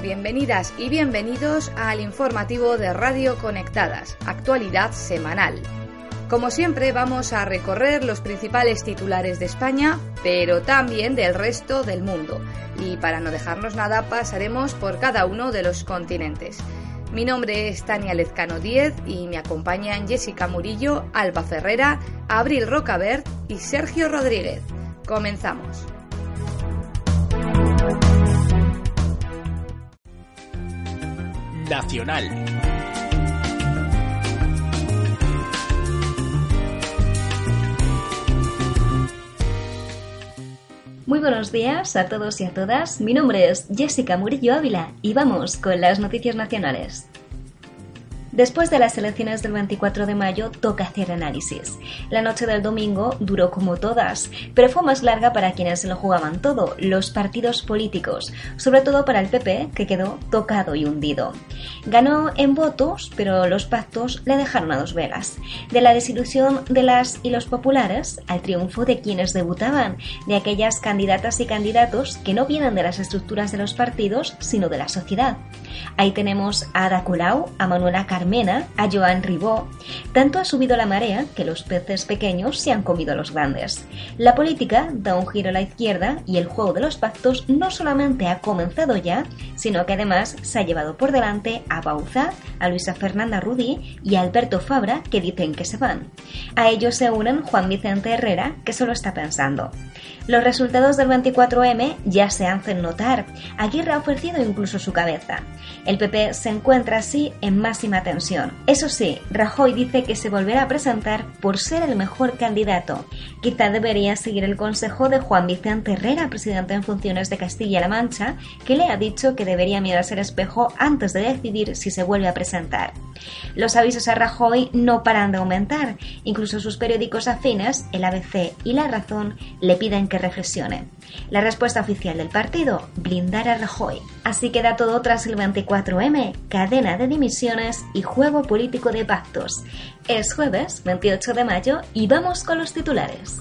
Bienvenidas y bienvenidos al informativo de Radio Conectadas, actualidad semanal. Como siempre vamos a recorrer los principales titulares de España, pero también del resto del mundo. Y para no dejarnos nada pasaremos por cada uno de los continentes. Mi nombre es Tania Lezcano Díez y me acompañan Jessica Murillo, Alba Ferrera, Abril Rocabert y Sergio Rodríguez. Comenzamos. Nacional. Muy buenos días a todos y a todas. Mi nombre es Jessica Murillo Ávila y vamos con las noticias nacionales. Después de las elecciones del 24 de mayo toca hacer análisis. La noche del domingo duró como todas, pero fue más larga para quienes se lo jugaban todo, los partidos políticos, sobre todo para el PP, que quedó tocado y hundido. Ganó en votos, pero los pactos le dejaron a dos velas. De la desilusión de las y los populares al triunfo de quienes debutaban, de aquellas candidatas y candidatos que no vienen de las estructuras de los partidos, sino de la sociedad. Ahí tenemos a Ada Colau, a Manuela A Joan Ribó. Tanto ha subido la marea que los peces pequeños se han comido a los grandes. La política da un giro a la izquierda y el juego de los pactos no solamente ha comenzado ya, sino que además se ha llevado por delante a Bauza, a Luisa Fernanda Rudi y a Alberto Fabra, que dicen que se van. A ellos se unen Juan Vicente Herrera, que solo está pensando. Los resultados del 24M ya se hacen notar. Aguirre ha ofrecido incluso su cabeza. El PP se encuentra así en máxima tensión. Eso sí, Rajoy dice que se volverá a presentar por ser el mejor candidato. Quizá debería seguir el consejo de Juan Vicente Herrera, presidente en funciones de Castilla-La Mancha, que le ha dicho que debería mirarse al espejo antes de decidir si se vuelve a presentar. Los avisos a Rajoy no paran de aumentar. Incluso sus periódicos afines, el ABC y La Razón, le piden que reflexione. La respuesta oficial del partido, blindar a Rajoy. Así queda todo tras el 24M, cadena de dimisiones y juego político de pactos. Es jueves 28 de mayo y vamos con los titulares.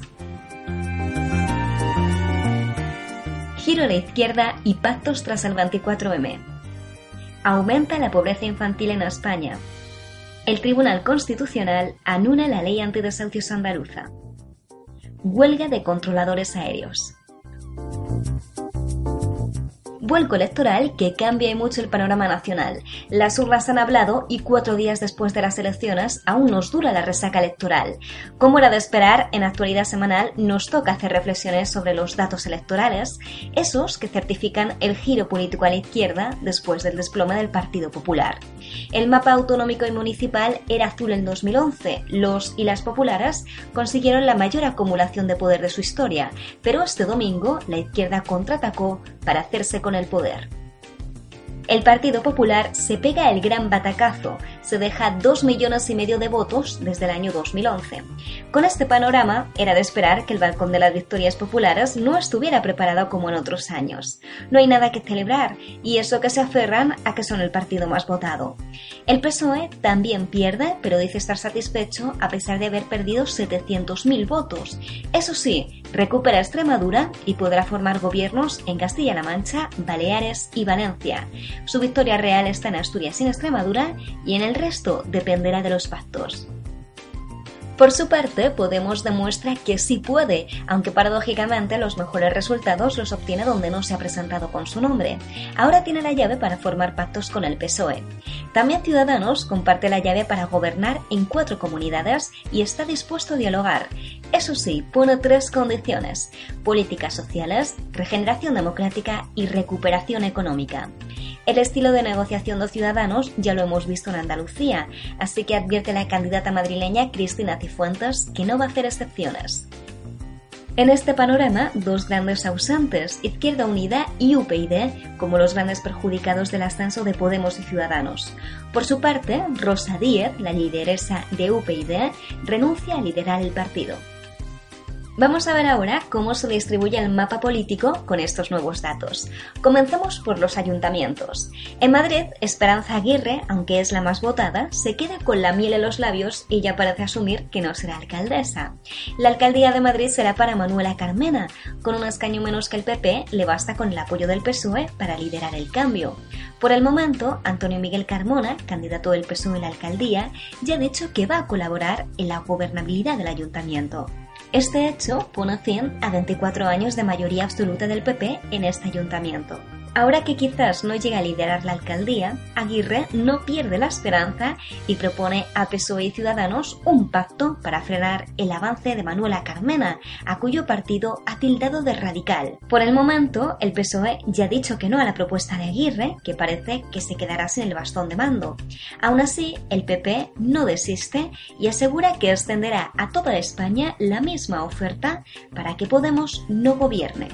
Giro a la izquierda y pactos tras el 24M. Aumenta la pobreza infantil en España. El Tribunal Constitucional anula la ley antidesahucios andaluza. Huelga de controladores aéreos vuelco electoral que cambia y mucho el panorama nacional. Las urnas han hablado y cuatro días después de las elecciones aún nos dura la resaca electoral. Como era de esperar, en actualidad semanal nos toca hacer reflexiones sobre los datos electorales, esos que certifican el giro político a la izquierda después del desplome del Partido Popular. El mapa autonómico y municipal era azul en 2011. Los y las populares consiguieron la mayor acumulación de poder de su historia, pero este domingo la izquierda contraatacó para hacerse con el poder. El Partido Popular se pega el gran batacazo, se deja dos millones y medio de votos desde el año 2011. Con este panorama, era de esperar que el balcón de las victorias populares no estuviera preparado como en otros años. No hay nada que celebrar, y eso que se aferran a que son el partido más votado. El PSOE también pierde, pero dice estar satisfecho a pesar de haber perdido 700.000 votos. Eso sí, recupera Extremadura y podrá formar gobiernos en Castilla-La Mancha, Baleares y Valencia. Su victoria real está en Asturias y en Extremadura y en el resto dependerá de los pactos. Por su parte, Podemos demuestra que sí puede, aunque paradójicamente los mejores resultados los obtiene donde no se ha presentado con su nombre. Ahora tiene la llave para formar pactos con el PSOE. También Ciudadanos comparte la llave para gobernar en cuatro comunidades y está dispuesto a dialogar. Eso sí, pone tres condiciones. Políticas sociales, regeneración democrática y recuperación económica. El estilo de negociación de Ciudadanos ya lo hemos visto en Andalucía, así que advierte la candidata madrileña Cristina Cifuentes que no va a hacer excepciones. En este panorama, dos grandes ausentes, Izquierda Unida y UPyD, como los grandes perjudicados del ascenso de Podemos y Ciudadanos. Por su parte, Rosa Díez, la lideresa de UPyD, renuncia a liderar el partido. Vamos a ver ahora cómo se distribuye el mapa político con estos nuevos datos. Comencemos por los ayuntamientos. En Madrid, Esperanza Aguirre, aunque es la más votada, se queda con la miel en los labios y ya parece asumir que no será alcaldesa. La alcaldía de Madrid será para Manuela Carmena. Con un escaño menos que el PP, le basta con el apoyo del PSOE para liderar el cambio. Por el momento, Antonio Miguel Carmona, candidato del PSOE en la alcaldía, ya ha dicho que va a colaborar en la gobernabilidad del ayuntamiento. Este hecho pone fin a 24 años de mayoría absoluta del PP en este ayuntamiento. Ahora que quizás no llega a liderar la alcaldía, Aguirre no pierde la esperanza y propone a PSOE y Ciudadanos un pacto para frenar el avance de Manuela Carmena, a cuyo partido ha tildado de radical. Por el momento, el PSOE ya ha dicho que no a la propuesta de Aguirre, que parece que se quedará sin el bastón de mando. Aún así, el PP no desiste y asegura que extenderá a toda España la misma oferta para que Podemos no gobierne.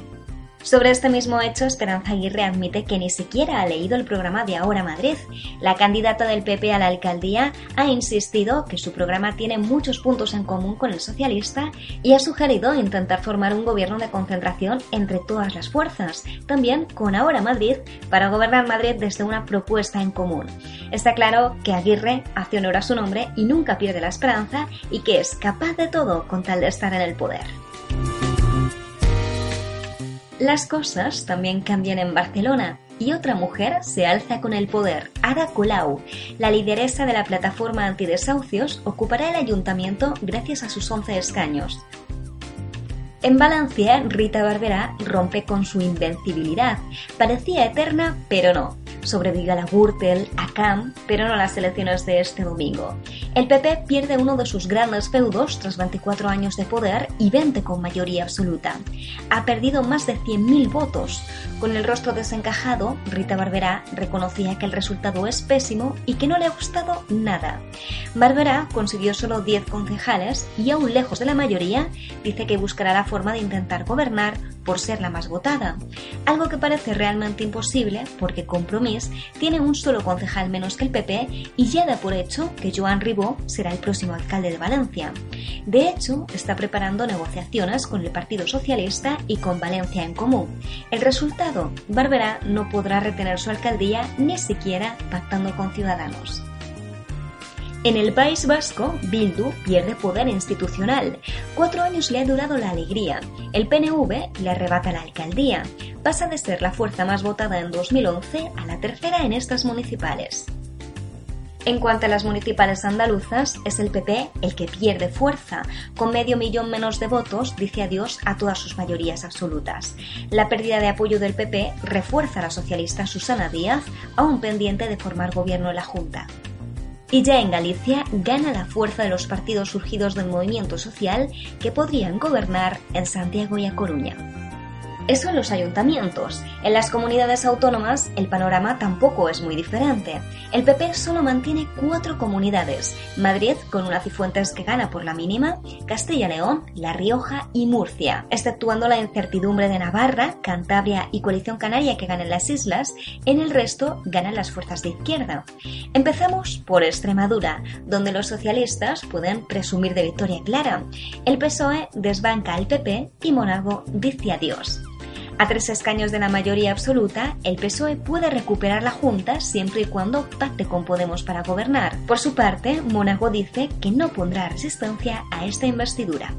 Sobre este mismo hecho, Esperanza Aguirre admite que ni siquiera ha leído el programa de Ahora Madrid. La candidata del PP a la alcaldía ha insistido que su programa tiene muchos puntos en común con el socialista y ha sugerido intentar formar un gobierno de concentración entre todas las fuerzas, también con Ahora Madrid, para gobernar Madrid desde una propuesta en común. Está claro que Aguirre hace honor a su nombre y nunca pierde la esperanza y que es capaz de todo con tal de estar en el poder. Las cosas también cambian en Barcelona y otra mujer se alza con el poder. Ada Colau, la lideresa de la plataforma antidesahucios, ocupará el ayuntamiento gracias a sus 11 escaños. En Valencia, Rita Barberá rompe con su invencibilidad. Parecía eterna, pero no sobrevive a la Gürtel, a Camp, pero no las elecciones de este domingo. El PP pierde uno de sus grandes feudos tras 24 años de poder y 20 con mayoría absoluta. Ha perdido más de 100.000 votos. Con el rostro desencajado, Rita Barberá reconocía que el resultado es pésimo y que no le ha gustado nada. Barberá consiguió solo 10 concejales y aún lejos de la mayoría, dice que buscará la forma de intentar gobernar por ser la más votada, algo que parece realmente imposible porque Tiene un solo concejal menos que el PP y ya da por hecho que Joan Ribó será el próximo alcalde de Valencia. De hecho, está preparando negociaciones con el Partido Socialista y con Valencia en Común. El resultado, Barberá no podrá retener su alcaldía ni siquiera pactando con Ciudadanos. En el País Vasco, Bildu pierde poder institucional. Cuatro años le ha durado la alegría. El PNV le arrebata la alcaldía. Pasa de ser la fuerza más votada en 2011 a la tercera en estas municipales. En cuanto a las municipales andaluzas, es el PP el que pierde fuerza. Con medio millón menos de votos, dice adiós a todas sus mayorías absolutas. La pérdida de apoyo del PP refuerza a la socialista Susana Díaz, aún pendiente de formar gobierno en la Junta. Y ya en Galicia gana la fuerza de los partidos surgidos del movimiento social que podrían gobernar en Santiago y A Coruña. Eso en los ayuntamientos. En las comunidades autónomas el panorama tampoco es muy diferente. El PP solo mantiene cuatro comunidades. Madrid con una Cifuentes que gana por la mínima, Castilla-León, La Rioja y Murcia. Exceptuando la incertidumbre de Navarra, Cantabria y Coalición Canaria que ganan las islas, en el resto ganan las fuerzas de izquierda. Empezamos por Extremadura, donde los socialistas pueden presumir de victoria clara. El PSOE desbanca al PP y Monago dice adiós. A tres escaños de la mayoría absoluta, el PSOE puede recuperar la Junta siempre y cuando pacte con Podemos para gobernar. Por su parte, Mónaco dice que no pondrá resistencia a esta investidura.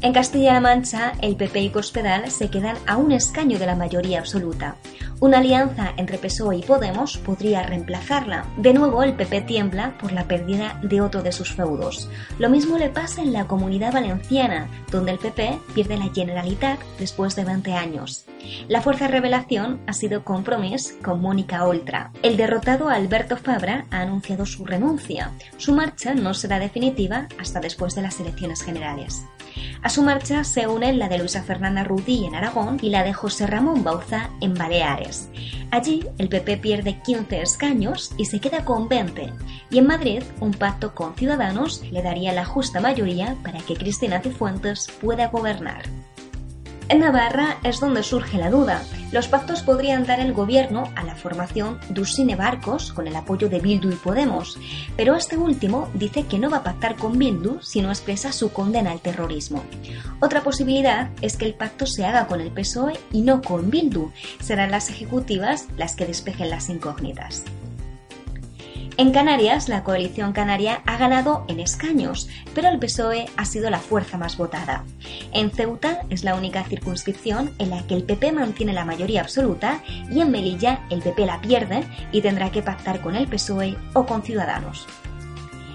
En Castilla-La Mancha, el PP y Cospedal se quedan a un escaño de la mayoría absoluta. Una alianza entre PSOE y Podemos podría reemplazarla. De nuevo, el PP tiembla por la pérdida de otro de sus feudos. Lo mismo le pasa en la comunidad valenciana, donde el PP pierde la Generalitat después de 20 años. La fuerza revelación ha sido Compromís con Mónica Oltra. El derrotado Alberto Fabra ha anunciado su renuncia. Su marcha no será definitiva hasta después de las elecciones generales. A su marcha se unen la de Luisa Fernanda Rudí en Aragón y la de José Ramón Bauza en Baleares. Allí el PP pierde 15 escaños y se queda con 20. Y en Madrid un pacto con Ciudadanos le daría la justa mayoría para que Cristina Cifuentes pueda gobernar. En Navarra es donde surge la duda. Los pactos podrían dar el gobierno a la formación Dusine Barcos con el apoyo de Bildu y Podemos, pero este último dice que no va a pactar con Bildu si no expresa su condena al terrorismo. Otra posibilidad es que el pacto se haga con el PSOE y no con Bildu. Serán las ejecutivas las que despejen las incógnitas. En Canarias, la coalición canaria ha ganado en escaños, pero el PSOE ha sido la fuerza más votada. En Ceuta es la única circunscripción en la que el PP mantiene la mayoría absoluta y en Melilla el PP la pierde y tendrá que pactar con el PSOE o con Ciudadanos.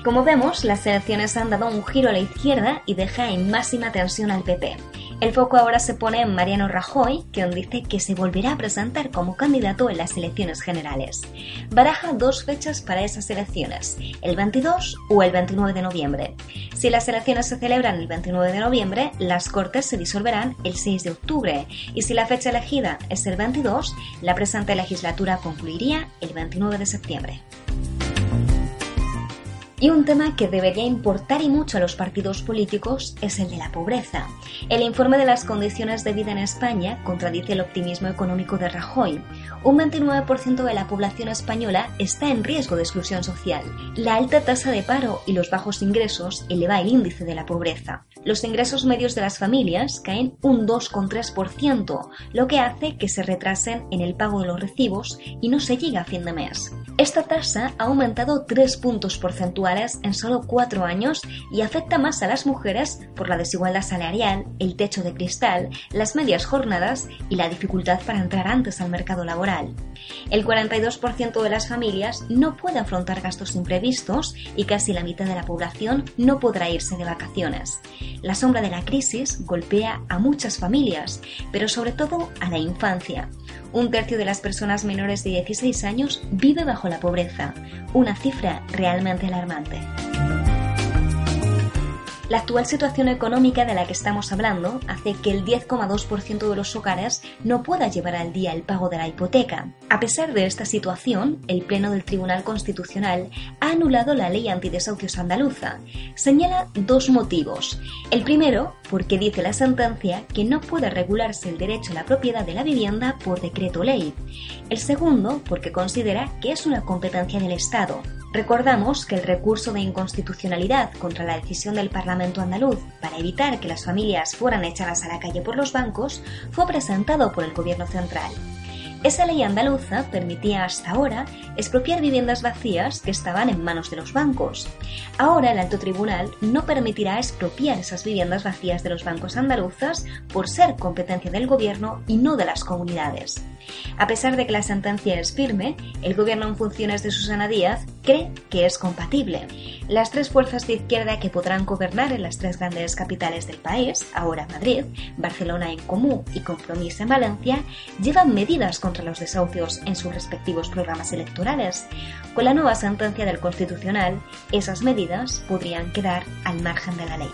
Como vemos, las elecciones han dado un giro a la izquierda y deja en máxima tensión al PP. El foco ahora se pone en Mariano Rajoy, quien dice que se volverá a presentar como candidato en las elecciones generales. Baraja dos fechas para esas elecciones, el 22 o el 29 de noviembre. Si las elecciones se celebran el 29 de noviembre, las Cortes se disolverán el 6 de octubre, y si la fecha elegida es el 22, la presente legislatura concluiría el 29 de septiembre. Y un tema que debería importar y mucho a los partidos políticos es el de la pobreza. El informe de las condiciones de vida en España contradice el optimismo económico de Rajoy. Un 29% de la población española está en riesgo de exclusión social. La alta tasa de paro y los bajos ingresos eleva el índice de la pobreza. Los ingresos medios de las familias caen un 2,3%, lo que hace que se retrasen en el pago de los recibos y no se llega a fin de mes. Esta tasa ha aumentado 3 puntos porcentuales en solo 4 años y afecta más a las mujeres por la desigualdad salarial, el techo de cristal, las medias jornadas y la dificultad para entrar antes al mercado laboral. El 42% de las familias no puede afrontar gastos imprevistos y casi la mitad de la población no podrá irse de vacaciones. La sombra de la crisis golpea a muchas familias, pero sobre todo a la infancia. Un tercio de las personas menores de 16 años vive bajo la pobreza, una cifra realmente alarmante. La actual situación económica de la que estamos hablando hace que el 10,2% de los hogares no pueda llevar al día el pago de la hipoteca. A pesar de esta situación, el Pleno del Tribunal Constitucional ha anulado la ley antidesahucios andaluza. Señala dos motivos. El primero, porque dice la sentencia que no puede regularse el derecho a la propiedad de la vivienda por decreto ley. El segundo, porque considera que es una competencia del Estado. Recordamos que el recurso de inconstitucionalidad contra la decisión del Parlamento andaluz para evitar que las familias fueran echadas a la calle por los bancos fue presentado por el Gobierno central. Esa ley andaluza permitía hasta ahora expropiar viviendas vacías que estaban en manos de los bancos. Ahora el alto tribunal no permitirá expropiar esas viviendas vacías de los bancos andaluzas por ser competencia del gobierno y no de las comunidades. A pesar de que la sentencia es firme, el gobierno en funciones de Susana Díaz cree que es compatible. Las tres fuerzas de izquierda que podrán gobernar en las tres grandes capitales del país, ahora Madrid, Barcelona en Comú y Compromiso en Valencia, llevan medidas contra los desahucios en sus respectivos programas electorales. Con la nueva sentencia del Constitucional, esas medidas podrían quedar al margen de la ley.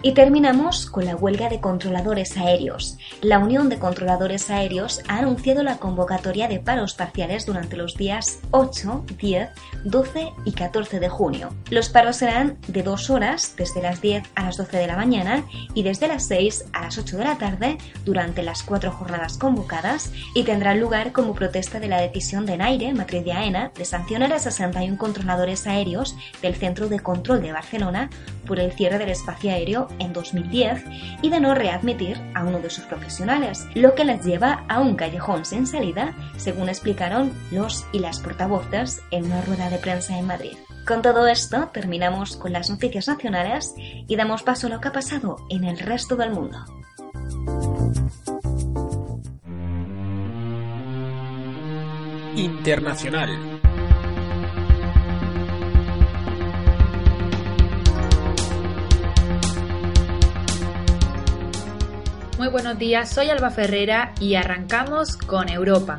Y terminamos con la huelga de controladores aéreos. La Unión de Controladores Aéreos ha anunciado la convocatoria de paros parciales durante los días 8, 10, 12 y 14 de junio. Los paros serán de dos horas, desde las 10 a las 12 de la mañana y desde las 6 a las 8 de la tarde durante las cuatro jornadas convocadas y tendrán lugar como protesta de la decisión de Naire, matriz de AENA, de sancionar a 61 controladores aéreos del Centro de Control de Barcelona por el cierre del espacio aéreo en 2010 y de no readmitir a uno de sus profesionales, lo que les lleva a un callejón sin salida, según explicaron los y las portavoces en una rueda de prensa en Madrid. Con todo esto terminamos con las noticias nacionales y damos paso a lo que ha pasado en el resto del mundo. Internacional. Muy buenos días, soy Alba Ferrera y arrancamos con Europa.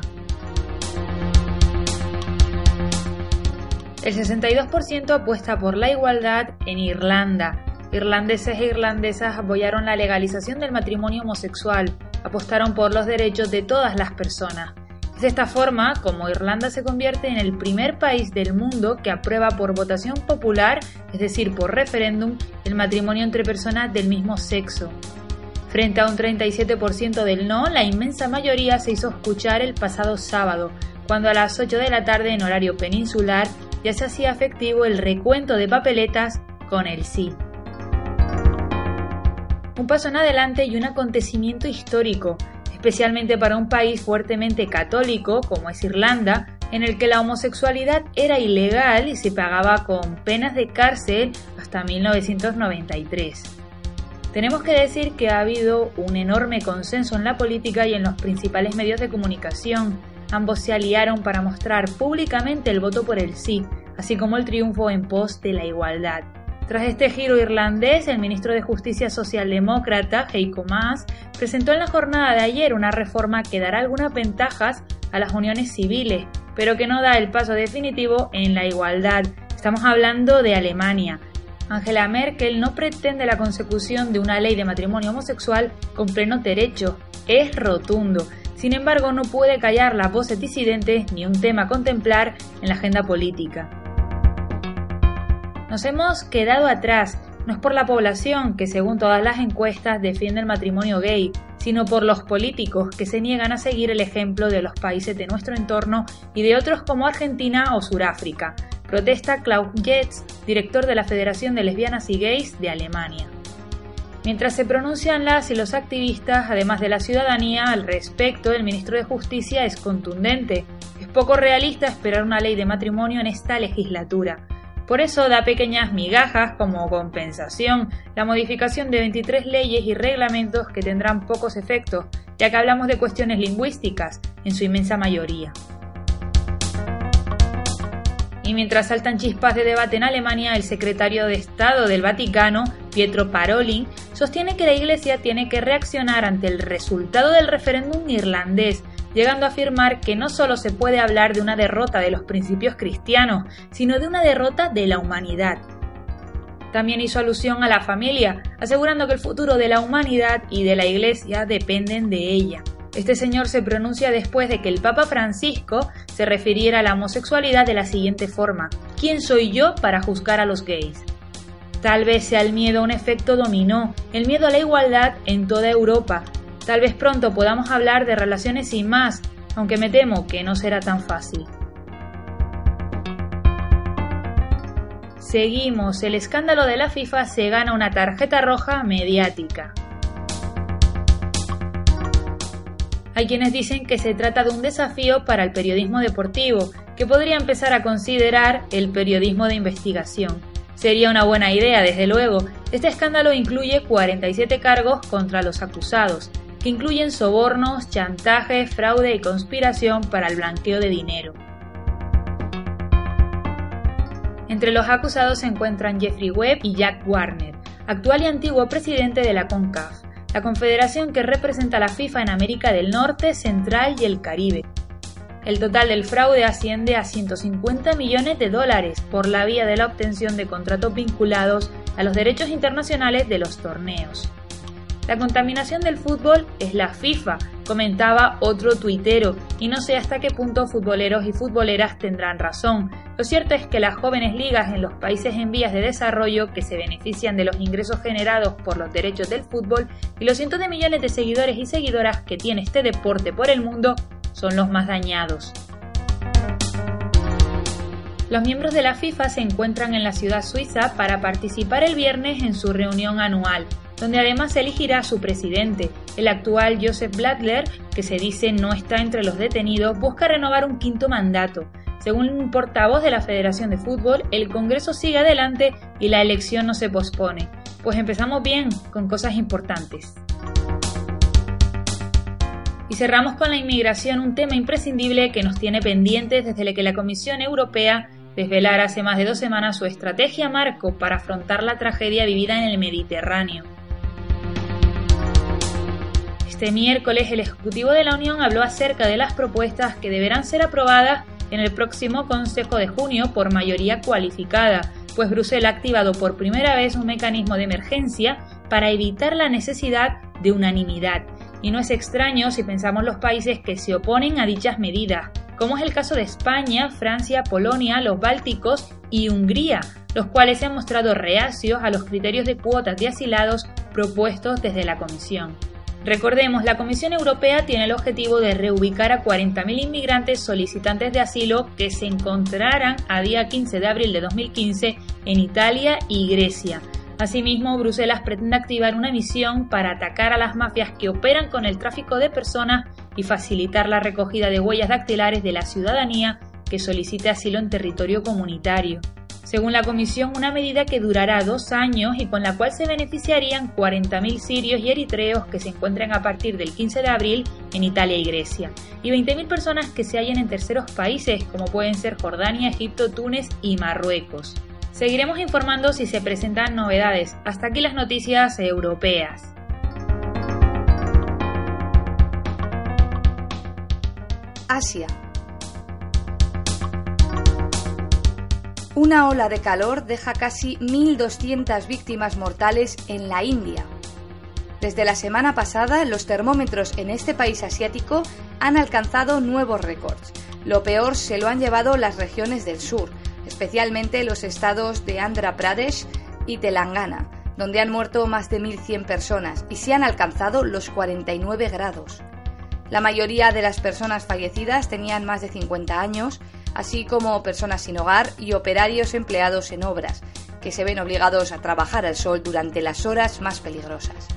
El 62% apuesta por la igualdad en Irlanda. Irlandeses e irlandesas apoyaron la legalización del matrimonio homosexual. apostaron por los derechos de todas las personas. De esta forma como Irlanda se convierte en el primer país del mundo que aprueba por votación popular, es decir, por referéndum, el matrimonio entre personas del mismo sexo. Frente a un 37% del no, la inmensa mayoría se hizo escuchar el pasado sábado, cuando a las 8 de la tarde en horario peninsular ya se hacía efectivo el recuento de papeletas con el sí. Un paso en adelante y un acontecimiento histórico, especialmente para un país fuertemente católico como es Irlanda, en el que la homosexualidad era ilegal y se pagaba con penas de cárcel hasta 1993. Tenemos que decir que ha habido un enorme consenso en la política y en los principales medios de comunicación. Ambos se aliaron para mostrar públicamente el voto por el sí, así como el triunfo en pos de la igualdad. Tras este giro irlandés, el ministro de Justicia socialdemócrata, Heiko Maas, presentó en la jornada de ayer una reforma que dará algunas ventajas a las uniones civiles, pero que no da el paso definitivo en la igualdad. Estamos hablando de Alemania. Angela Merkel no pretende la consecución de una ley de matrimonio homosexual con pleno derecho. Es rotundo. Sin embargo, no puede callar las voces disidentes ni un tema contemplar en la agenda política. Nos hemos quedado atrás, no es por la población, que según todas las encuestas defiende el matrimonio gay, sino por los políticos que se niegan a seguir el ejemplo de los países de nuestro entorno y de otros como Argentina o Suráfrica. Protesta Klaus Jetz, director de la Federación de Lesbianas y Gays de Alemania. Mientras se pronuncian las y los activistas, además de la ciudadanía, al respecto, el ministro de Justicia es contundente. Es poco realista esperar una ley de matrimonio en esta legislatura. Por eso da pequeñas migajas como compensación la modificación de 23 leyes y reglamentos que tendrán pocos efectos, ya que hablamos de cuestiones lingüísticas, en su inmensa mayoría. Y mientras saltan chispas de debate en Alemania, el secretario de Estado del Vaticano, Pietro Parolin, sostiene que la Iglesia tiene que reaccionar ante el resultado del referéndum irlandés llegando a afirmar que no solo se puede hablar de una derrota de los principios cristianos, sino de una derrota de la humanidad. También hizo alusión a la familia, asegurando que el futuro de la humanidad y de la Iglesia dependen de ella. Este señor se pronuncia después de que el Papa Francisco se refiriera a la homosexualidad de la siguiente forma, ¿quién soy yo para juzgar a los gays? Tal vez sea el miedo un efecto dominó, el miedo a la igualdad en toda Europa, Tal vez pronto podamos hablar de relaciones sin más, aunque me temo que no será tan fácil. Seguimos, el escándalo de la FIFA se gana una tarjeta roja mediática. Hay quienes dicen que se trata de un desafío para el periodismo deportivo, que podría empezar a considerar el periodismo de investigación. Sería una buena idea, desde luego. Este escándalo incluye 47 cargos contra los acusados, que incluyen sobornos, chantaje, fraude y conspiración para el blanqueo de dinero. Entre los acusados se encuentran Jeffrey Webb y Jack Warner, actual y antiguo presidente de la CONCAF, la confederación que representa a la FIFA en América del Norte, Central y el Caribe. El total del fraude asciende a 150 millones de dólares por la vía de la obtención de contratos vinculados a los derechos internacionales de los torneos. La contaminación del fútbol es la FIFA, comentaba otro tuitero, y no sé hasta qué punto futboleros y futboleras tendrán razón. Lo cierto es que las jóvenes ligas en los países en vías de desarrollo que se benefician de los ingresos generados por los derechos del fútbol y los cientos de millones de seguidores y seguidoras que tiene este deporte por el mundo son los más dañados. Los miembros de la FIFA se encuentran en la ciudad suiza para participar el viernes en su reunión anual donde además se elegirá su presidente. El actual Joseph Blattler, que se dice no está entre los detenidos, busca renovar un quinto mandato. Según un portavoz de la Federación de Fútbol, el Congreso sigue adelante y la elección no se pospone. Pues empezamos bien, con cosas importantes. Y cerramos con la inmigración, un tema imprescindible que nos tiene pendientes desde que la Comisión Europea desvelara hace más de dos semanas su estrategia marco para afrontar la tragedia vivida en el Mediterráneo. Este miércoles el Ejecutivo de la Unión habló acerca de las propuestas que deberán ser aprobadas en el próximo Consejo de junio por mayoría cualificada, pues Bruselas ha activado por primera vez un mecanismo de emergencia para evitar la necesidad de unanimidad. y no es extraño si pensamos los países que se oponen a dichas medidas, como es el caso de España, Francia, Polonia, los Bálticos y Hungría, los cuales se han mostrado reacios a los criterios de cuotas de asilados propuestos desde la Comisión. Recordemos, la Comisión Europea tiene el objetivo de reubicar a 40.000 inmigrantes solicitantes de asilo que se encontraran a día 15 de abril de 2015 en Italia y Grecia. Asimismo, Bruselas pretende activar una misión para atacar a las mafias que operan con el tráfico de personas y facilitar la recogida de huellas dactilares de la ciudadanía que solicite asilo en territorio comunitario según la Comisión, una medida que durará dos años y con la cual se beneficiarían 40.000 sirios y eritreos que se encuentran a partir del 15 de abril en Italia y Grecia, y 20.000 personas que se hallan en terceros países como pueden ser Jordania, Egipto, Túnez y Marruecos. Seguiremos informando si se presentan novedades. Hasta aquí las noticias europeas. Asia Una ola de calor deja casi 1.200 víctimas mortales en la India. Desde la semana pasada, los termómetros en este país asiático han alcanzado nuevos récords. Lo peor se lo han llevado las regiones del sur, especialmente los estados de Andhra Pradesh y Telangana, donde han muerto más de 1.100 personas y se han alcanzado los 49 grados. La mayoría de las personas fallecidas tenían más de 50 años así como personas sin hogar y operarios empleados en obras, que se ven obligados a trabajar al sol durante las horas más peligrosas.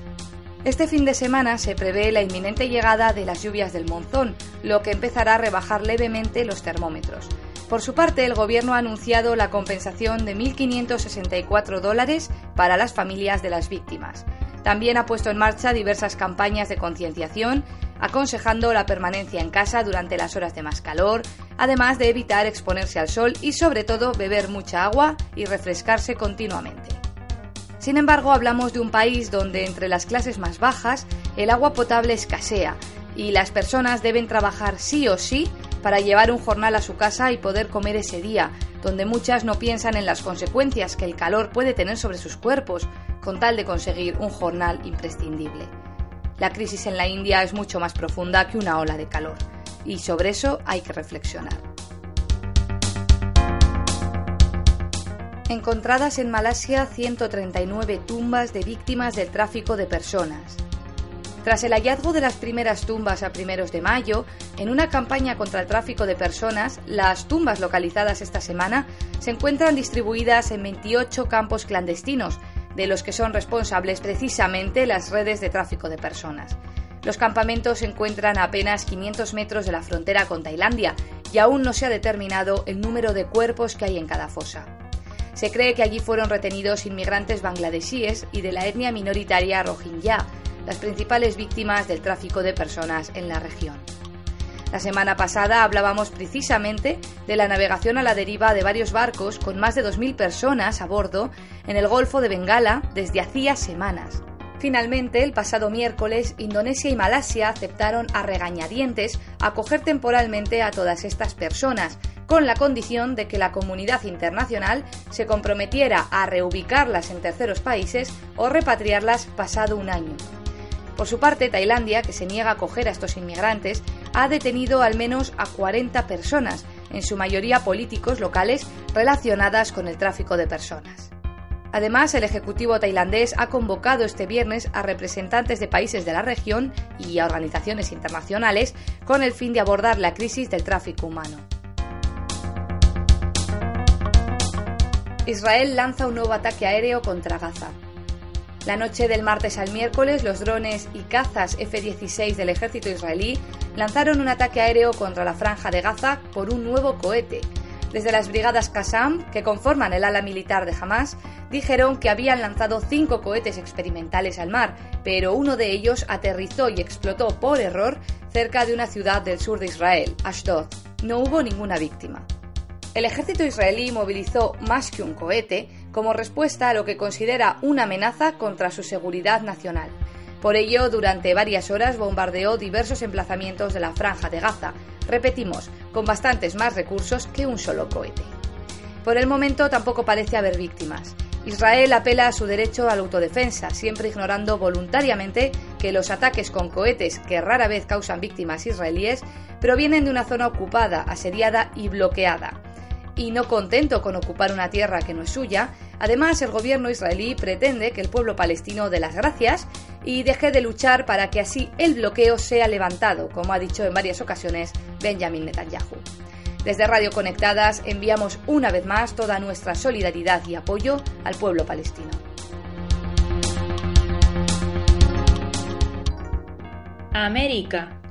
Este fin de semana se prevé la inminente llegada de las lluvias del monzón, lo que empezará a rebajar levemente los termómetros. Por su parte, el Gobierno ha anunciado la compensación de 1.564 dólares para las familias de las víctimas. También ha puesto en marcha diversas campañas de concienciación aconsejando la permanencia en casa durante las horas de más calor, además de evitar exponerse al sol y sobre todo beber mucha agua y refrescarse continuamente. Sin embargo, hablamos de un país donde entre las clases más bajas el agua potable escasea y las personas deben trabajar sí o sí para llevar un jornal a su casa y poder comer ese día, donde muchas no piensan en las consecuencias que el calor puede tener sobre sus cuerpos, con tal de conseguir un jornal imprescindible. La crisis en la India es mucho más profunda que una ola de calor, y sobre eso hay que reflexionar. Encontradas en Malasia 139 tumbas de víctimas del tráfico de personas. Tras el hallazgo de las primeras tumbas a primeros de mayo, en una campaña contra el tráfico de personas, las tumbas localizadas esta semana se encuentran distribuidas en 28 campos clandestinos de los que son responsables precisamente las redes de tráfico de personas. Los campamentos se encuentran a apenas 500 metros de la frontera con Tailandia y aún no se ha determinado el número de cuerpos que hay en cada fosa. Se cree que allí fueron retenidos inmigrantes bangladesíes y de la etnia minoritaria rohingya, las principales víctimas del tráfico de personas en la región. La semana pasada hablábamos precisamente de la navegación a la deriva de varios barcos con más de 2.000 personas a bordo en el Golfo de Bengala desde hacía semanas. Finalmente, el pasado miércoles, Indonesia y Malasia aceptaron a regañadientes acoger temporalmente a todas estas personas, con la condición de que la comunidad internacional se comprometiera a reubicarlas en terceros países o repatriarlas pasado un año. Por su parte, Tailandia, que se niega a acoger a estos inmigrantes, ha detenido al menos a 40 personas, en su mayoría políticos locales relacionadas con el tráfico de personas. Además, el Ejecutivo tailandés ha convocado este viernes a representantes de países de la región y a organizaciones internacionales con el fin de abordar la crisis del tráfico humano. Israel lanza un nuevo ataque aéreo contra Gaza. La noche del martes al miércoles, los drones y cazas F-16 del ejército israelí lanzaron un ataque aéreo contra la franja de Gaza por un nuevo cohete. Desde las brigadas Qassam, que conforman el ala militar de Hamas, dijeron que habían lanzado cinco cohetes experimentales al mar, pero uno de ellos aterrizó y explotó por error cerca de una ciudad del sur de Israel, Ashdod. No hubo ninguna víctima. El ejército israelí movilizó más que un cohete como respuesta a lo que considera una amenaza contra su seguridad nacional. Por ello, durante varias horas bombardeó diversos emplazamientos de la franja de Gaza, repetimos, con bastantes más recursos que un solo cohete. Por el momento tampoco parece haber víctimas. Israel apela a su derecho a la autodefensa, siempre ignorando voluntariamente que los ataques con cohetes, que rara vez causan víctimas israelíes, provienen de una zona ocupada, asediada y bloqueada. Y no contento con ocupar una tierra que no es suya, además el gobierno israelí pretende que el pueblo palestino dé las gracias y deje de luchar para que así el bloqueo sea levantado, como ha dicho en varias ocasiones Benjamin Netanyahu. Desde Radio Conectadas enviamos una vez más toda nuestra solidaridad y apoyo al pueblo palestino. América.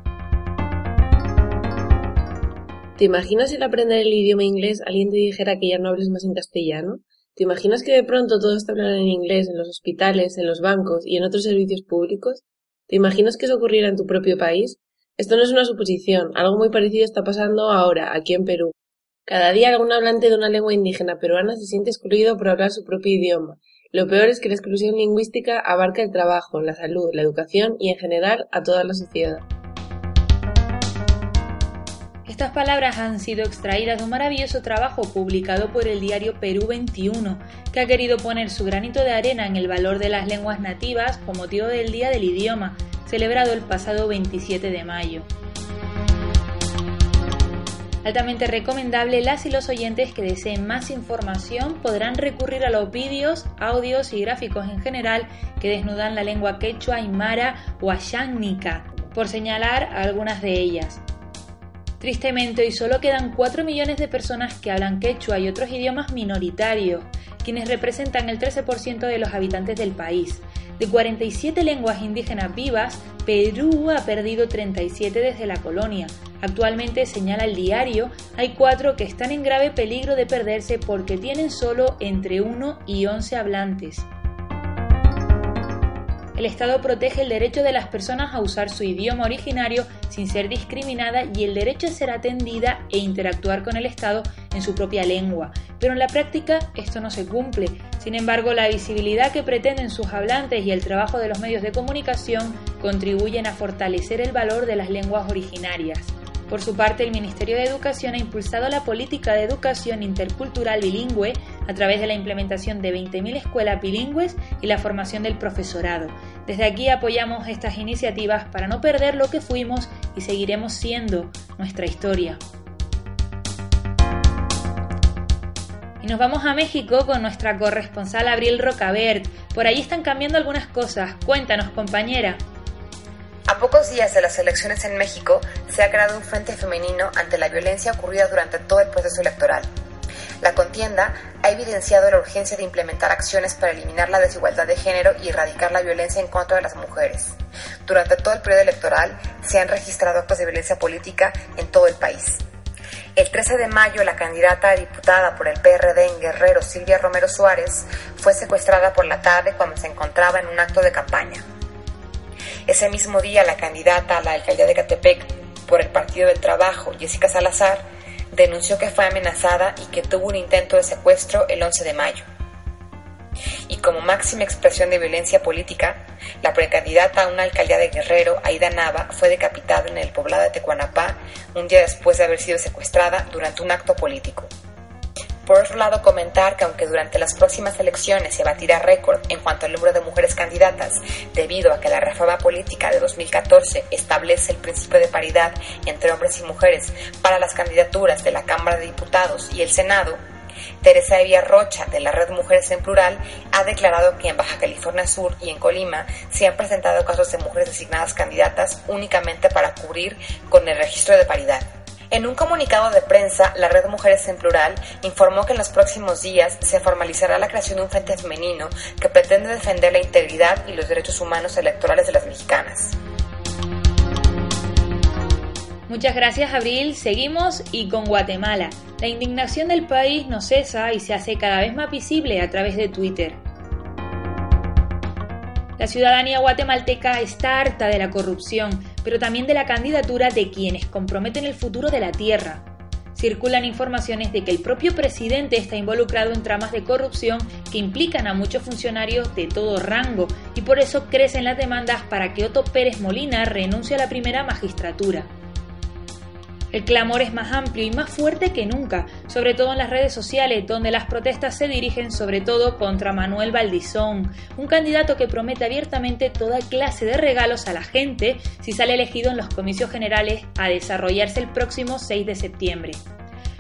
¿Te imaginas si al aprender el idioma inglés alguien te dijera que ya no hables más en castellano? ¿Te imaginas que de pronto todos te hablan en inglés en los hospitales, en los bancos y en otros servicios públicos? ¿Te imaginas que eso ocurriera en tu propio país? Esto no es una suposición, algo muy parecido está pasando ahora, aquí en Perú. Cada día algún hablante de una lengua indígena peruana se siente excluido por hablar su propio idioma. Lo peor es que la exclusión lingüística abarca el trabajo, la salud, la educación y en general a toda la sociedad. Estas palabras han sido extraídas de un maravilloso trabajo publicado por el diario Perú 21, que ha querido poner su granito de arena en el valor de las lenguas nativas con motivo del Día del Idioma, celebrado el pasado 27 de mayo. Altamente recomendable, las y los oyentes que deseen más información podrán recurrir a los vídeos, audios y gráficos en general que desnudan la lengua quechua, aymara o ayánica, por señalar algunas de ellas. Tristemente, hoy solo quedan 4 millones de personas que hablan quechua y otros idiomas minoritarios, quienes representan el 13% de los habitantes del país. De 47 lenguas indígenas vivas, Perú ha perdido 37 desde la colonia. Actualmente, señala el diario, hay cuatro que están en grave peligro de perderse porque tienen solo entre 1 y 11 hablantes. El Estado protege el derecho de las personas a usar su idioma originario sin ser discriminada y el derecho a ser atendida e interactuar con el Estado en su propia lengua. Pero en la práctica esto no se cumple. Sin embargo, la visibilidad que pretenden sus hablantes y el trabajo de los medios de comunicación contribuyen a fortalecer el valor de las lenguas originarias. Por su parte, el Ministerio de Educación ha impulsado la política de educación intercultural bilingüe a través de la implementación de 20.000 escuelas bilingües y la formación del profesorado. Desde aquí apoyamos estas iniciativas para no perder lo que fuimos y seguiremos siendo nuestra historia. Y nos vamos a México con nuestra corresponsal Abril Rocabert. Por ahí están cambiando algunas cosas. Cuéntanos, compañera. A pocos días de las elecciones en México, se ha creado un frente femenino ante la violencia ocurrida durante todo el proceso electoral. La contienda ha evidenciado la urgencia de implementar acciones para eliminar la desigualdad de género y erradicar la violencia en contra de las mujeres. Durante todo el periodo electoral se han registrado actos de violencia política en todo el país. El 13 de mayo, la candidata a diputada por el PRD en Guerrero, Silvia Romero Suárez, fue secuestrada por la tarde cuando se encontraba en un acto de campaña. Ese mismo día, la candidata a la alcaldía de Catepec por el Partido del Trabajo, Jessica Salazar, denunció que fue amenazada y que tuvo un intento de secuestro el 11 de mayo. Y como máxima expresión de violencia política, la precandidata a una alcaldía de Guerrero, Aida Nava, fue decapitada en el poblado de Tecuanapá un día después de haber sido secuestrada durante un acto político. Por otro lado, comentar que aunque durante las próximas elecciones se batirá récord en cuanto al número de mujeres candidatas, debido a que la reforma política de 2014 establece el principio de paridad entre hombres y mujeres para las candidaturas de la Cámara de Diputados y el Senado, Teresa Evia Rocha, de la Red Mujeres en Plural, ha declarado que en Baja California Sur y en Colima se han presentado casos de mujeres designadas candidatas únicamente para cubrir con el registro de paridad. En un comunicado de prensa, la Red Mujeres en Plural informó que en los próximos días se formalizará la creación de un frente femenino que pretende defender la integridad y los derechos humanos electorales de las mexicanas. Muchas gracias, Abril. Seguimos y con Guatemala. La indignación del país no cesa y se hace cada vez más visible a través de Twitter. La ciudadanía guatemalteca está harta de la corrupción, pero también de la candidatura de quienes comprometen el futuro de la tierra. Circulan informaciones de que el propio presidente está involucrado en tramas de corrupción que implican a muchos funcionarios de todo rango y por eso crecen las demandas para que Otto Pérez Molina renuncie a la primera magistratura. El clamor es más amplio y más fuerte que nunca, sobre todo en las redes sociales, donde las protestas se dirigen sobre todo contra Manuel Valdizón, un candidato que promete abiertamente toda clase de regalos a la gente si sale elegido en los comicios generales a desarrollarse el próximo 6 de septiembre.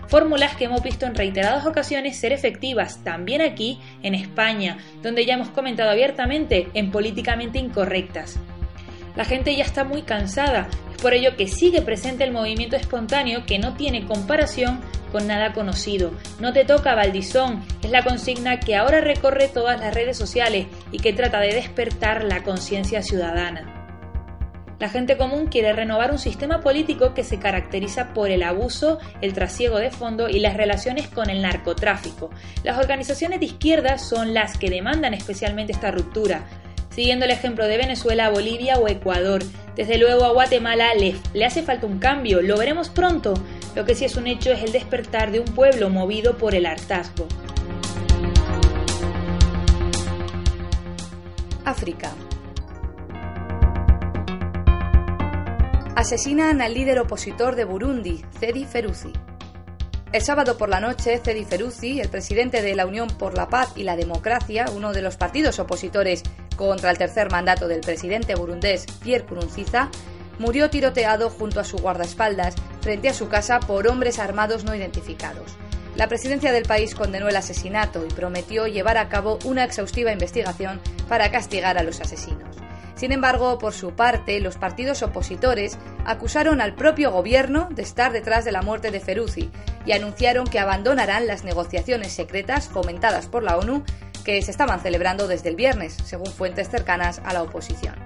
Fórmulas que hemos visto en reiteradas ocasiones ser efectivas también aquí en España, donde ya hemos comentado abiertamente en políticamente incorrectas. La gente ya está muy cansada, es por ello que sigue presente el movimiento espontáneo que no tiene comparación con nada conocido. No te toca Valdizón, es la consigna que ahora recorre todas las redes sociales y que trata de despertar la conciencia ciudadana. La gente común quiere renovar un sistema político que se caracteriza por el abuso, el trasiego de fondo y las relaciones con el narcotráfico. Las organizaciones de izquierda son las que demandan especialmente esta ruptura, siguiendo el ejemplo de Venezuela, Bolivia o Ecuador. Desde luego a Guatemala le, le, hace falta un cambio, lo veremos pronto. Lo que sí es un hecho es el despertar de un pueblo movido por el hartazgo. África. Asesinan al líder opositor de Burundi, Cedi Feruzzi. El sábado por la noche, Cedi Feruzzi, el presidente de la Unión por la Paz y la Democracia, uno de los partidos opositores contra el tercer mandato del presidente burundés Pierre Nkurunziza, murió tiroteado junto a su guardaespaldas frente a su casa por hombres armados no identificados. La presidencia del país condenó el asesinato y prometió llevar a cabo una exhaustiva investigación para castigar a los asesinos. Sin embargo, por su parte, los partidos opositores acusaron al propio gobierno de estar detrás de la muerte de Feruzzi y anunciaron que abandonarán las negociaciones secretas fomentadas por la ONU que se estaban celebrando desde el viernes, según fuentes cercanas a la oposición.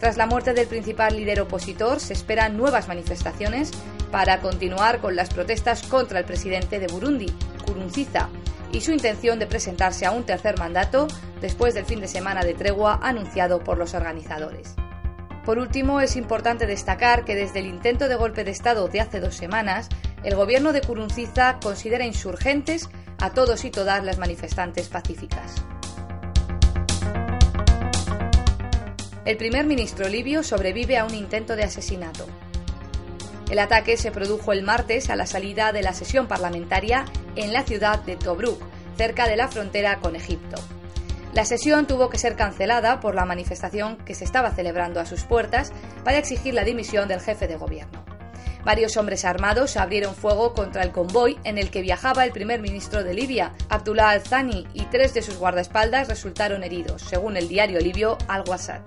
Tras la muerte del principal líder opositor, se esperan nuevas manifestaciones para continuar con las protestas contra el presidente de Burundi, Kurunziza, y su intención de presentarse a un tercer mandato después del fin de semana de tregua anunciado por los organizadores. Por último, es importante destacar que desde el intento de golpe de Estado de hace dos semanas, el gobierno de Kurunziza considera insurgentes a todos y todas las manifestantes pacíficas. El primer ministro libio sobrevive a un intento de asesinato. El ataque se produjo el martes a la salida de la sesión parlamentaria en la ciudad de Tobruk, cerca de la frontera con Egipto. La sesión tuvo que ser cancelada por la manifestación que se estaba celebrando a sus puertas para exigir la dimisión del jefe de gobierno. Varios hombres armados abrieron fuego contra el convoy en el que viajaba el primer ministro de Libia, Abdullah al-Thani, y tres de sus guardaespaldas resultaron heridos, según el diario libio Al-Wasat.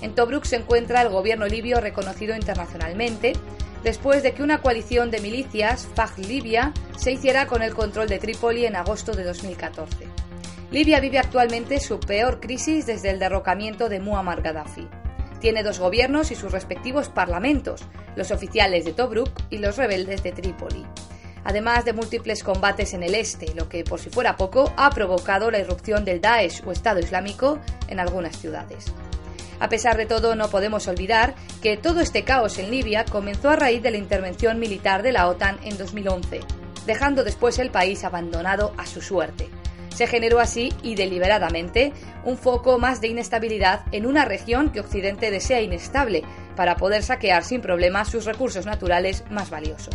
En Tobruk se encuentra el gobierno libio reconocido internacionalmente, después de que una coalición de milicias, Faj Libia, se hiciera con el control de Trípoli en agosto de 2014. Libia vive actualmente su peor crisis desde el derrocamiento de Muammar Gaddafi. Tiene dos gobiernos y sus respectivos parlamentos, los oficiales de Tobruk y los rebeldes de Trípoli. Además de múltiples combates en el este, lo que, por si fuera poco, ha provocado la irrupción del Daesh o Estado Islámico en algunas ciudades. A pesar de todo, no podemos olvidar que todo este caos en Libia comenzó a raíz de la intervención militar de la OTAN en 2011, dejando después el país abandonado a su suerte. Se generó así y deliberadamente un foco más de inestabilidad en una región que Occidente desea inestable para poder saquear sin problemas sus recursos naturales más valiosos.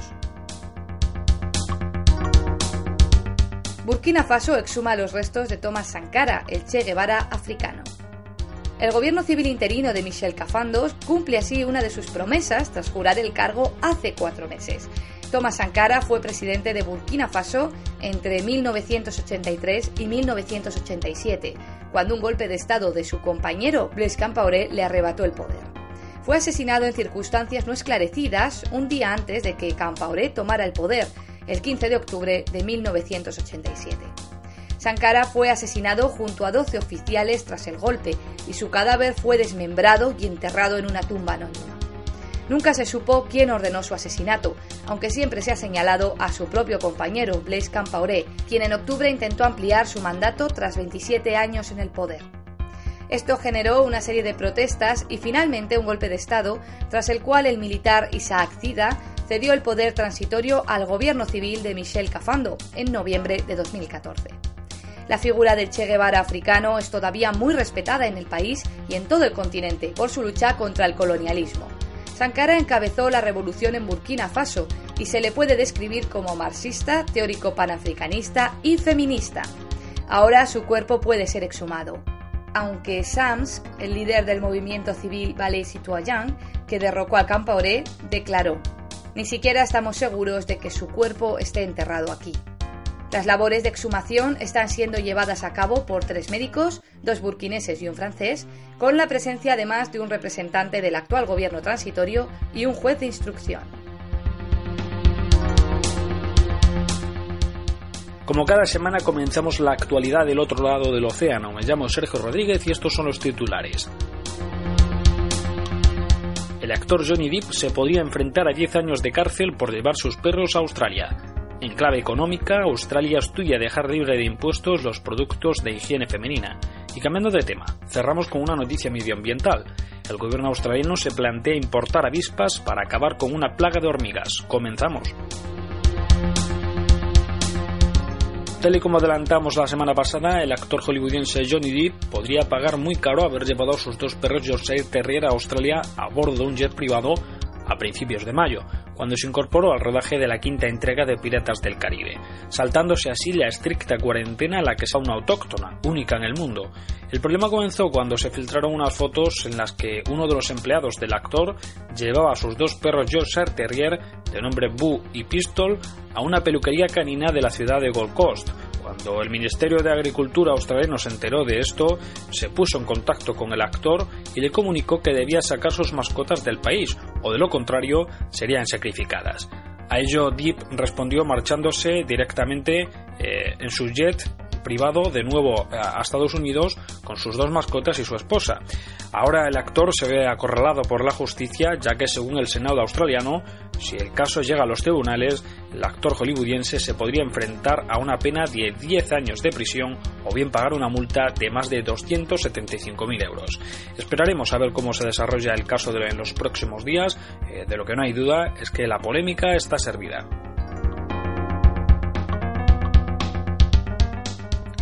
Burkina Faso exhuma los restos de Thomas Sankara, el Che Guevara africano. El gobierno civil interino de Michel Cafandos cumple así una de sus promesas tras jurar el cargo hace cuatro meses. Thomas Sankara fue presidente de Burkina Faso entre 1983 y 1987, cuando un golpe de Estado de su compañero Blaise Campaoré le arrebató el poder. Fue asesinado en circunstancias no esclarecidas un día antes de que Campaoré tomara el poder, el 15 de octubre de 1987. Sankara fue asesinado junto a 12 oficiales tras el golpe y su cadáver fue desmembrado y enterrado en una tumba anónima. Nunca se supo quién ordenó su asesinato, aunque siempre se ha señalado a su propio compañero, Blaise Campaoré, quien en octubre intentó ampliar su mandato tras 27 años en el poder. Esto generó una serie de protestas y finalmente un golpe de Estado, tras el cual el militar Isaac Zida cedió el poder transitorio al gobierno civil de Michel Cafando en noviembre de 2014. La figura del Che Guevara africano es todavía muy respetada en el país y en todo el continente por su lucha contra el colonialismo. Sankara encabezó la revolución en Burkina Faso y se le puede describir como marxista, teórico panafricanista y feminista. Ahora su cuerpo puede ser exhumado. Aunque Sams, el líder del movimiento civil Ballet Citoyen, que derrocó a Campaoré, declaró: Ni siquiera estamos seguros de que su cuerpo esté enterrado aquí. Las labores de exhumación están siendo llevadas a cabo por tres médicos, dos burkineses y un francés, con la presencia además de un representante del actual gobierno transitorio y un juez de instrucción. Como cada semana comenzamos la actualidad del otro lado del océano. Me llamo Sergio Rodríguez y estos son los titulares. El actor Johnny Depp se podría enfrentar a 10 años de cárcel por llevar sus perros a Australia. En clave económica, Australia estudia dejar libre de impuestos los productos de higiene femenina. Y cambiando de tema, cerramos con una noticia medioambiental. El gobierno australiano se plantea importar avispas para acabar con una plaga de hormigas. Comenzamos. Tal y como adelantamos la semana pasada, el actor hollywoodiense Johnny Depp podría pagar muy caro haber llevado a sus dos perros Yorkshire Terrier a Australia a bordo de un jet privado a principios de mayo, cuando se incorporó al rodaje de la quinta entrega de Piratas del Caribe, saltándose así la estricta cuarentena a la que está una autóctona, única en el mundo. El problema comenzó cuando se filtraron unas fotos en las que uno de los empleados del actor llevaba a sus dos perros Yorkshire Terrier de nombre Boo y Pistol a una peluquería canina de la ciudad de Gold Coast, cuando el Ministerio de Agricultura australiano se enteró de esto, se puso en contacto con el actor y le comunicó que debía sacar sus mascotas del país, o de lo contrario, serían sacrificadas. A ello Deep respondió marchándose directamente eh, en su jet privado de nuevo a Estados Unidos con sus dos mascotas y su esposa. Ahora el actor se ve acorralado por la justicia ya que según el Senado australiano, si el caso llega a los tribunales, el actor hollywoodiense se podría enfrentar a una pena de 10 años de prisión o bien pagar una multa de más de 275.000 euros. Esperaremos a ver cómo se desarrolla el caso en los próximos días. Eh, de lo que no hay duda es que la polémica está servida.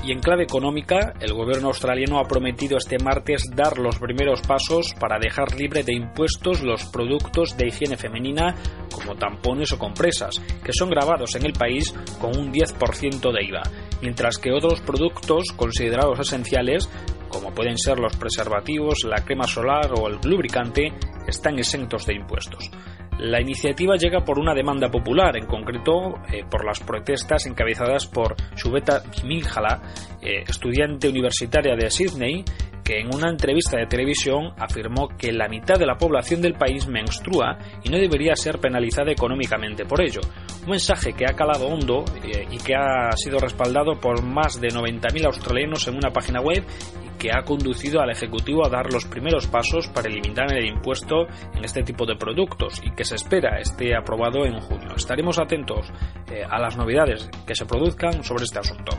Y en clave económica, el gobierno australiano ha prometido este martes dar los primeros pasos para dejar libre de impuestos los productos de higiene femenina como tampones o compresas, que son grabados en el país con un 10% de IVA, mientras que otros productos considerados esenciales, como pueden ser los preservativos, la crema solar o el lubricante, están exentos de impuestos. La iniciativa llega por una demanda popular, en concreto eh, por las protestas encabezadas por Shubeta Biminghala, eh, estudiante universitaria de Sydney, que en una entrevista de televisión afirmó que la mitad de la población del país menstrua y no debería ser penalizada económicamente por ello. Un mensaje que ha calado hondo eh, y que ha sido respaldado por más de 90.000 australianos en una página web que ha conducido al Ejecutivo a dar los primeros pasos para eliminar el impuesto en este tipo de productos y que se espera esté aprobado en junio. Estaremos atentos eh, a las novedades que se produzcan sobre este asunto.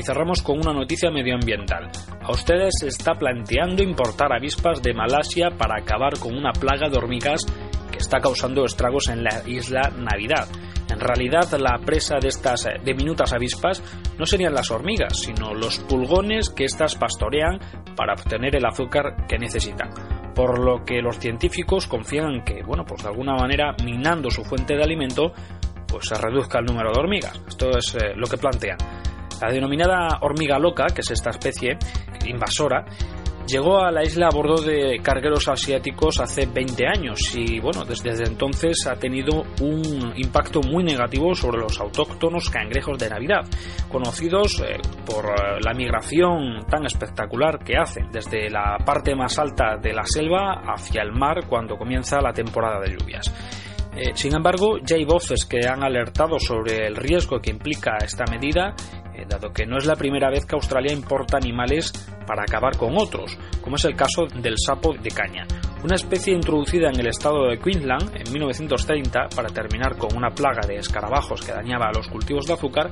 Y cerramos con una noticia medioambiental. A ustedes se está planteando importar avispas de Malasia para acabar con una plaga de hormigas que está causando estragos en la isla Navidad. En realidad, la presa de estas diminutas avispas no serían las hormigas, sino los pulgones que éstas pastorean para obtener el azúcar que necesitan. Por lo que los científicos confían que, bueno, pues de alguna manera, minando su fuente de alimento, pues se reduzca el número de hormigas. Esto es eh, lo que plantean. La denominada hormiga loca, que es esta especie invasora, Llegó a la isla a bordo de cargueros asiáticos hace 20 años y bueno, desde, entonces ha tenido un impacto muy negativo sobre los autóctonos cangrejos de Navidad, conocidos eh, por eh, la migración tan espectacular que hacen desde la parte más alta de la selva hacia el mar cuando comienza la temporada de lluvias. Eh, sin embargo, ya hay voces que han alertado sobre el riesgo que implica esta medida dado que no es la primera vez que Australia importa animales para acabar con otros, como es el caso del sapo de caña, una especie introducida en el estado de Queensland en 1930 para terminar con una plaga de escarabajos que dañaba a los cultivos de azúcar,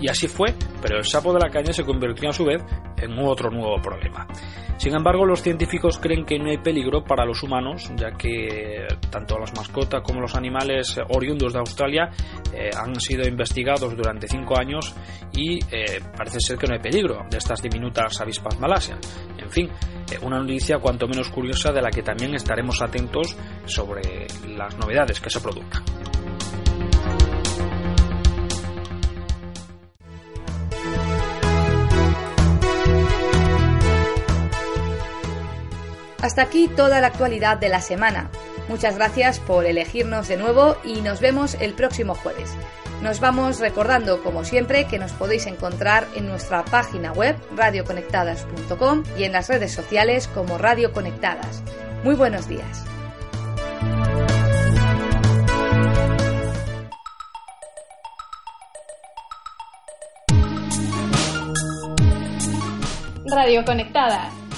y así fue, pero el sapo de la caña se convirtió a su vez en otro nuevo problema. Sin embargo, los científicos creen que no hay peligro para los humanos, ya que tanto las mascotas como los animales oriundos de Australia eh, han sido investigados durante cinco años y eh, parece ser que no hay peligro de estas diminutas avispas malasias. En fin, eh, una noticia cuanto menos curiosa de la que también estaremos atentos sobre las novedades que se produzcan. Hasta aquí toda la actualidad de la semana. Muchas gracias por elegirnos de nuevo y nos vemos el próximo jueves. Nos vamos recordando, como siempre, que nos podéis encontrar en nuestra página web radioconectadas.com y en las redes sociales como Radio Conectadas. Muy buenos días. Radio Conectadas